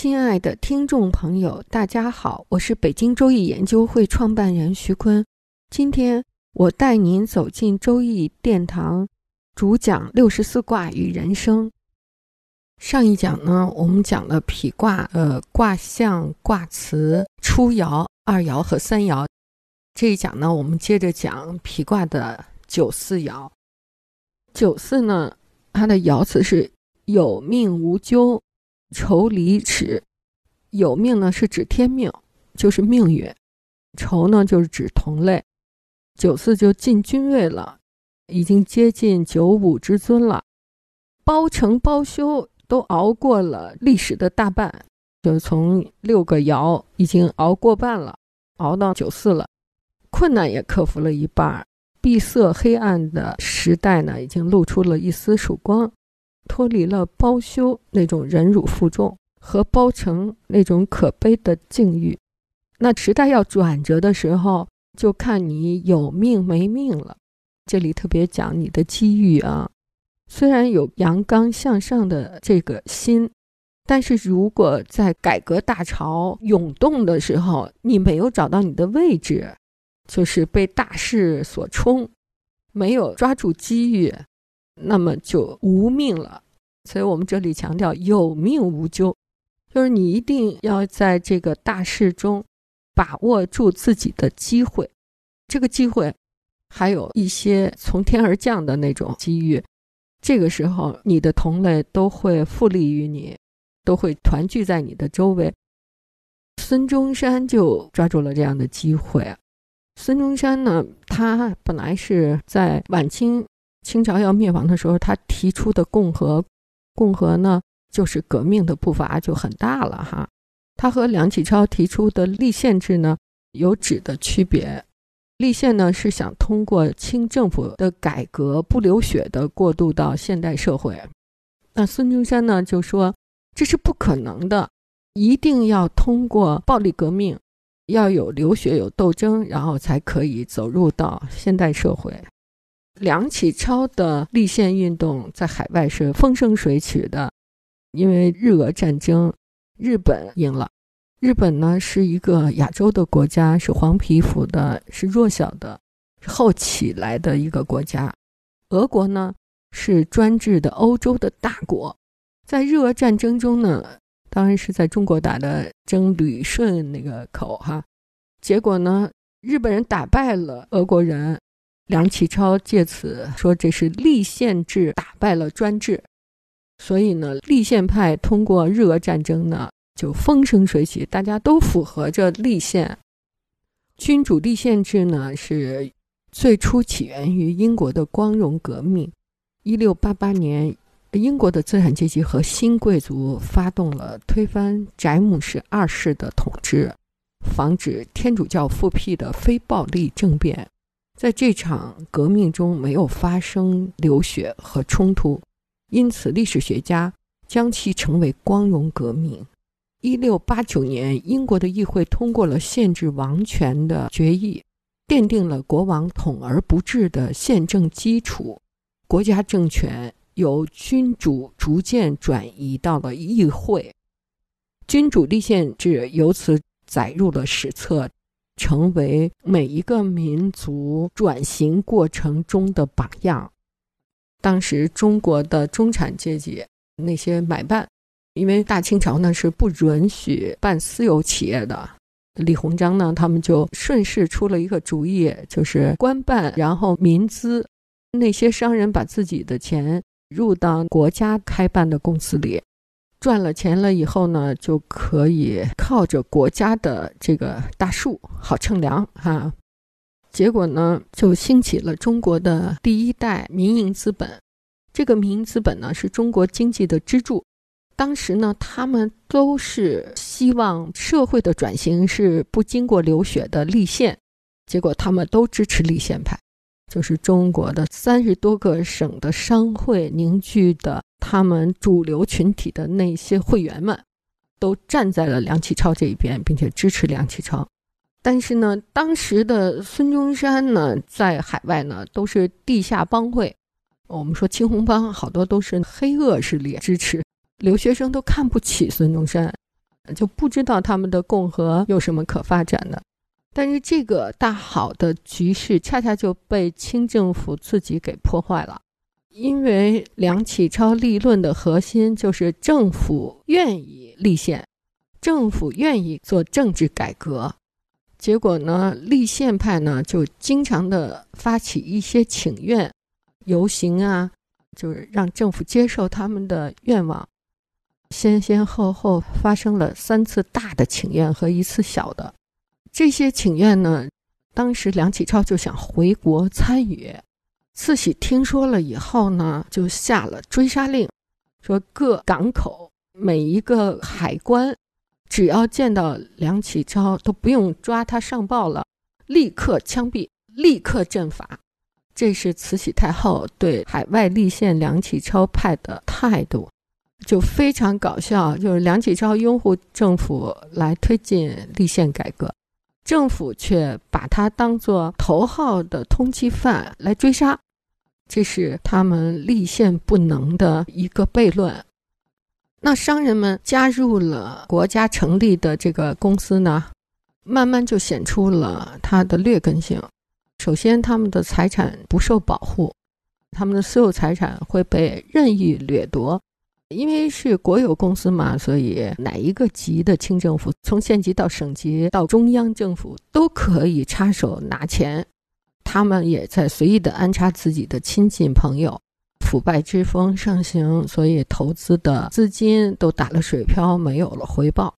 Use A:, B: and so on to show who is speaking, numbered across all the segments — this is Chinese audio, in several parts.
A: 亲爱的听众朋友，大家好，我是北京周易研究会创办人徐坤。今天我带您走进周易殿堂，主讲六十四卦与人生。上一讲呢，我们讲了匹卦，呃，卦象、卦辞、初爻、二爻和三爻。这一讲呢，我们接着讲匹卦的九四爻。九四呢，它的爻辞是有命无咎。愁离耻，有命呢是指天命，就是命运；愁呢就是指同类。九四就进君位了，已经接近九五之尊了。包成包修都熬过了历史的大半，就从六个爻已经熬过半了，熬到九四了。困难也克服了一半，闭塞黑暗的时代呢，已经露出了一丝曙光。脱离了包修那种忍辱负重和包成那种可悲的境遇，那时代要转折的时候，就看你有命没命了。这里特别讲你的机遇啊，虽然有阳刚向上的这个心，但是如果在改革大潮涌动的时候，你没有找到你的位置，就是被大势所冲，没有抓住机遇。那么就无命了，所以我们这里强调有命无咎，就是你一定要在这个大事中把握住自己的机会，这个机会还有一些从天而降的那种机遇，这个时候你的同类都会复利于你，都会团聚在你的周围。孙中山就抓住了这样的机会，孙中山呢，他本来是在晚清。清朝要灭亡的时候，他提出的共和，共和呢就是革命的步伐就很大了哈。他和梁启超提出的立宪制呢有质的区别。立宪呢是想通过清政府的改革不流血的过渡到现代社会。那孙中山呢就说这是不可能的，一定要通过暴力革命，要有流血有斗争，然后才可以走入到现代社会。梁启超的立宪运动在海外是风生水起的，因为日俄战争，日本赢了。日本呢是一个亚洲的国家，是黄皮肤的，是弱小的，后起来的一个国家。俄国呢是专制的欧洲的大国，在日俄战争中呢，当然是在中国打的争旅顺那个口哈，结果呢，日本人打败了俄国人。梁启超借此说：“这是立宪制打败了专制，所以呢，立宪派通过日俄战争呢，就风生水起，大家都符合着立宪。君主立宪制呢，是最初起源于英国的光荣革命。一六八八年，英国的资产阶级和新贵族发动了推翻詹姆士二世的统治，防止天主教复辟的非暴力政变。”在这场革命中没有发生流血和冲突，因此历史学家将其称为“光荣革命”。一六八九年，英国的议会通过了限制王权的决议，奠定了国王统而不治的宪政基础，国家政权由君主逐渐转移到了议会，君主立宪制由此载入了史册。成为每一个民族转型过程中的榜样。当时中国的中产阶级那些买办，因为大清朝呢是不允许办私有企业的，李鸿章呢他们就顺势出了一个主意，就是官办，然后民资，那些商人把自己的钱入到国家开办的公司里。赚了钱了以后呢，就可以靠着国家的这个大树好乘凉哈。结果呢，就兴起了中国的第一代民营资本。这个民营资本呢是中国经济的支柱。当时呢，他们都是希望社会的转型是不经过流血的立宪，结果他们都支持立宪派，就是中国的三十多个省的商会凝聚的他们主流群体的那些会员们，都站在了梁启超这一边，并且支持梁启超。但是呢，当时的孙中山呢，在海外呢都是地下帮会，我们说青红帮好多都是黑恶势力支持。留学生都看不起孙中山，就不知道他们的共和有什么可发展的。但是这个大好的局势，恰恰就被清政府自己给破坏了。因为梁启超立论的核心就是政府愿意立宪，政府愿意做政治改革。结果呢，立宪派呢就经常的发起一些请愿、游行啊，就是让政府接受他们的愿望。先先后后发生了三次大的请愿和一次小的，这些请愿呢，当时梁启超就想回国参与，慈禧听说了以后呢，就下了追杀令，说各港口每一个海关，只要见到梁启超都不用抓他上报了，立刻枪毙，立刻阵法。这是慈禧太后对海外立宪梁启超派的态度。就非常搞笑，就是梁启超拥护政府来推进立宪改革，政府却把他当作头号的通缉犯来追杀，这是他们立宪不能的一个悖论。那商人们加入了国家成立的这个公司呢，慢慢就显出了它的劣根性。首先，他们的财产不受保护，他们的所有财产会被任意掠夺。因为是国有公司嘛，所以哪一个级的清政府，从县级到省级到中央政府都可以插手拿钱。他们也在随意的安插自己的亲戚朋友，腐败之风盛行，所以投资的资金都打了水漂，没有了回报。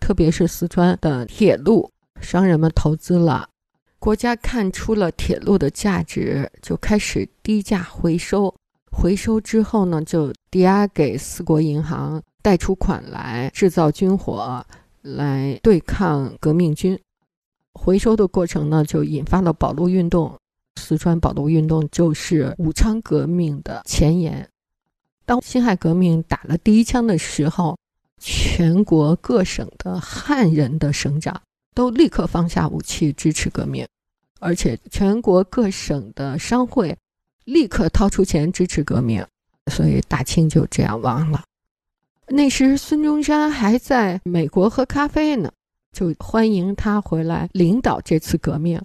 A: 特别是四川的铁路，商人们投资了，国家看出了铁路的价值，就开始低价回收。回收之后呢，就抵押给四国银行，贷出款来制造军火，来对抗革命军。回收的过程呢，就引发了保路运动。四川保路运动就是武昌革命的前沿。当辛亥革命打了第一枪的时候，全国各省的汉人的省长都立刻放下武器支持革命，而且全国各省的商会。立刻掏出钱支持革命，所以大清就这样亡了。那时孙中山还在美国喝咖啡呢，就欢迎他回来领导这次革命。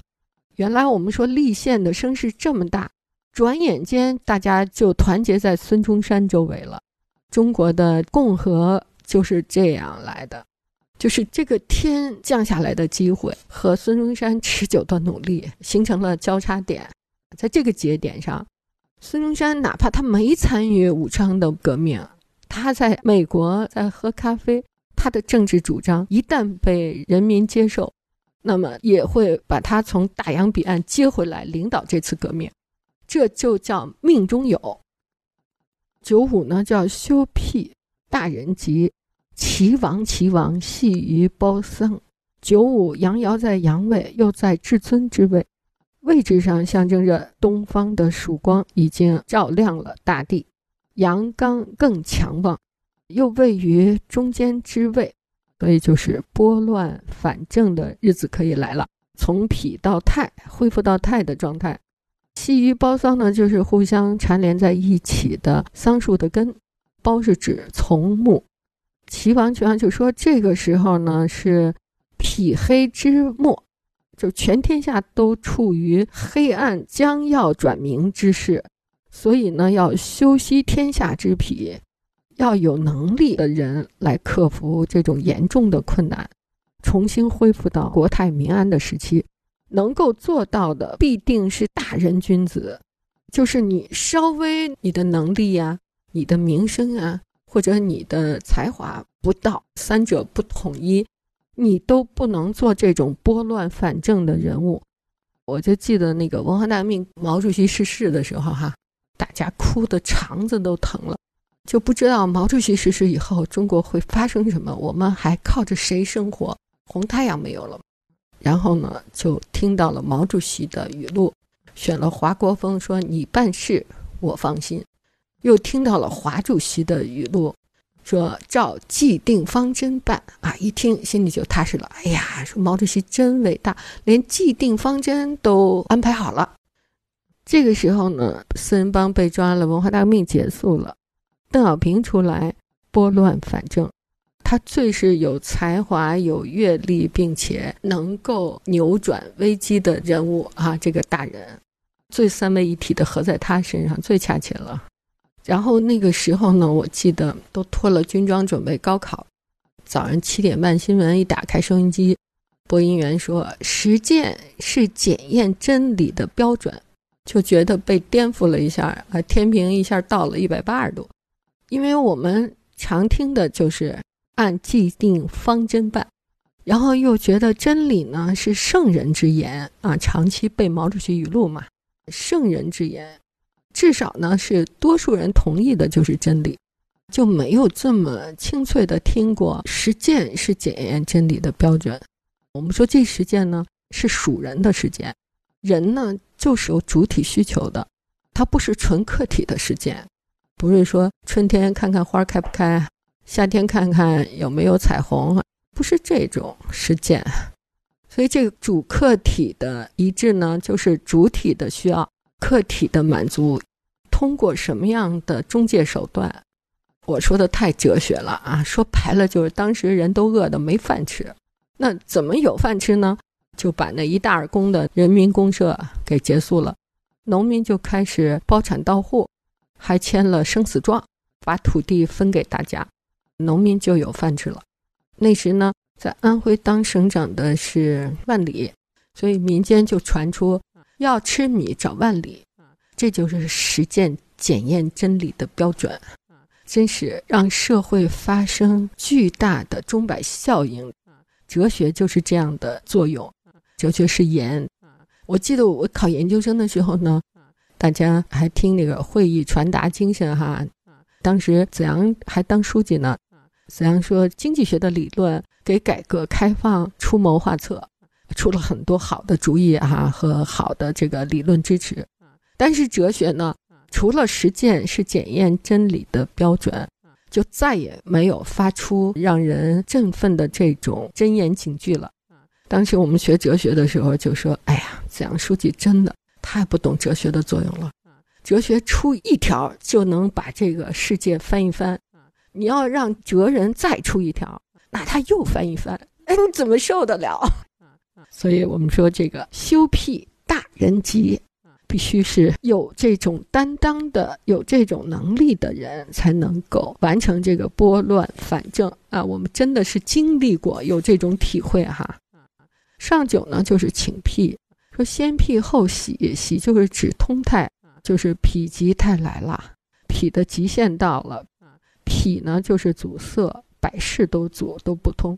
A: 原来我们说立宪的声势这么大，转眼间大家就团结在孙中山周围了。中国的共和就是这样来的，就是这个天降下来的机会和孙中山持久的努力形成了交叉点。在这个节点上，孙中山哪怕他没参与武昌的革命，他在美国在喝咖啡，他的政治主张一旦被人民接受，那么也会把他从大洋彼岸接回来领导这次革命，这就叫命中有。九五呢叫休辟大人吉，齐王齐王系于包桑。九五阳爻在阳位，又在至尊之位。位置上象征着东方的曙光已经照亮了大地，阳刚更强旺，又位于中间之位，所以就是拨乱反正的日子可以来了，从脾到泰，恢复到泰的状态。系于包桑呢，就是互相缠连在一起的桑树的根，包是指从木。齐王齐王就说这个时候呢是匹黑之末。就全天下都处于黑暗将要转明之势，所以呢，要修息天下之脾，要有能力的人来克服这种严重的困难，重新恢复到国泰民安的时期。能够做到的，必定是大人君子，就是你稍微你的能力呀、你的名声啊，或者你的才华不到，三者不统一。你都不能做这种拨乱反正的人物，我就记得那个文化大革命毛主席逝世的时候，哈，大家哭的肠子都疼了，就不知道毛主席逝世以后中国会发生什么，我们还靠着谁生活？红太阳没有了，然后呢，就听到了毛主席的语录，选了华国锋说：“你办事我放心。”又听到了华主席的语录，说：“照既定方针办。”啊，一听心里就踏实了。哎呀，说毛主席真伟大，连既定方针都安排好了。这个时候呢，四人帮被抓了，文化大革命结束了，邓小平出来拨乱反正。他最是有才华、有阅历，并且能够扭转危机的人物啊！这个大人，最三位一体的合在他身上，最恰切了。然后那个时候呢，我记得都脱了军装准备高考。早上七点半，新闻一打开收音机，播音员说：“实践是检验真理的标准。”就觉得被颠覆了一下啊，天平一下倒了一百八十度，因为我们常听的就是。按既定方针办，然后又觉得真理呢是圣人之言啊，长期背毛主席语录嘛，圣人之言，至少呢是多数人同意的就是真理，就没有这么清脆的听过实践是检验真理的标准。我们说这实践呢是属人的实践，人呢就是有主体需求的，它不是纯客体的实践，不是说春天看看花开不开。夏天看看有没有彩虹，不是这种实践，所以这个主客体的一致呢，就是主体的需要，客体的满足，通过什么样的中介手段？我说的太哲学了啊！说白了就是当时人都饿得没饭吃，那怎么有饭吃呢？就把那一大二公的人民公社给结束了，农民就开始包产到户，还签了生死状，把土地分给大家。农民就有饭吃了。那时呢，在安徽当省长的是万里，所以民间就传出要吃米找万里，这就是实践检验真理的标准。真是让社会发生巨大的钟摆效应。哲学就是这样的作用。哲学是言。我记得我考研究生的时候呢，大家还听那个会议传达精神哈。当时子阳还当书记呢。子阳说：“经济学的理论给改革开放出谋划策，出了很多好的主意啊和好的这个理论支持。但是哲学呢，除了实践是检验真理的标准，就再也没有发出让人振奋的这种真言警句了。当时我们学哲学的时候就说：‘哎呀，子阳书记真的太不懂哲学的作用了。哲学出一条就能把这个世界翻一翻。’”你要让哲人再出一条，那他又翻一翻，哎，你怎么受得了？所以我们说，这个修辟大人级，必须是有这种担当的、有这种能力的人，才能够完成这个拨乱反正啊。我们真的是经历过，有这种体会哈。上九呢，就是请辟，说先辟后喜，喜就是指通泰，就是否极泰来了，否的极限到了。否呢，就是阻塞，百事都阻都不通；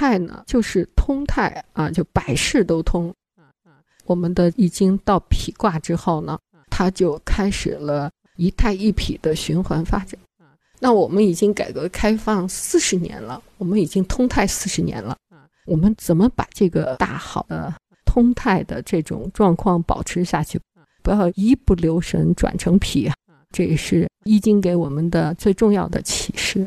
A: 泰呢，就是通泰啊，就百事都通。我们的易经到否卦之后呢，它就开始了一泰一否的循环发展。那我们已经改革开放四十年了，我们已经通泰四十年了，我们怎么把这个大好的通泰的这种状况保持下去？不要一不留神转成脾啊！这也是《易经》给我们的最重要的启示。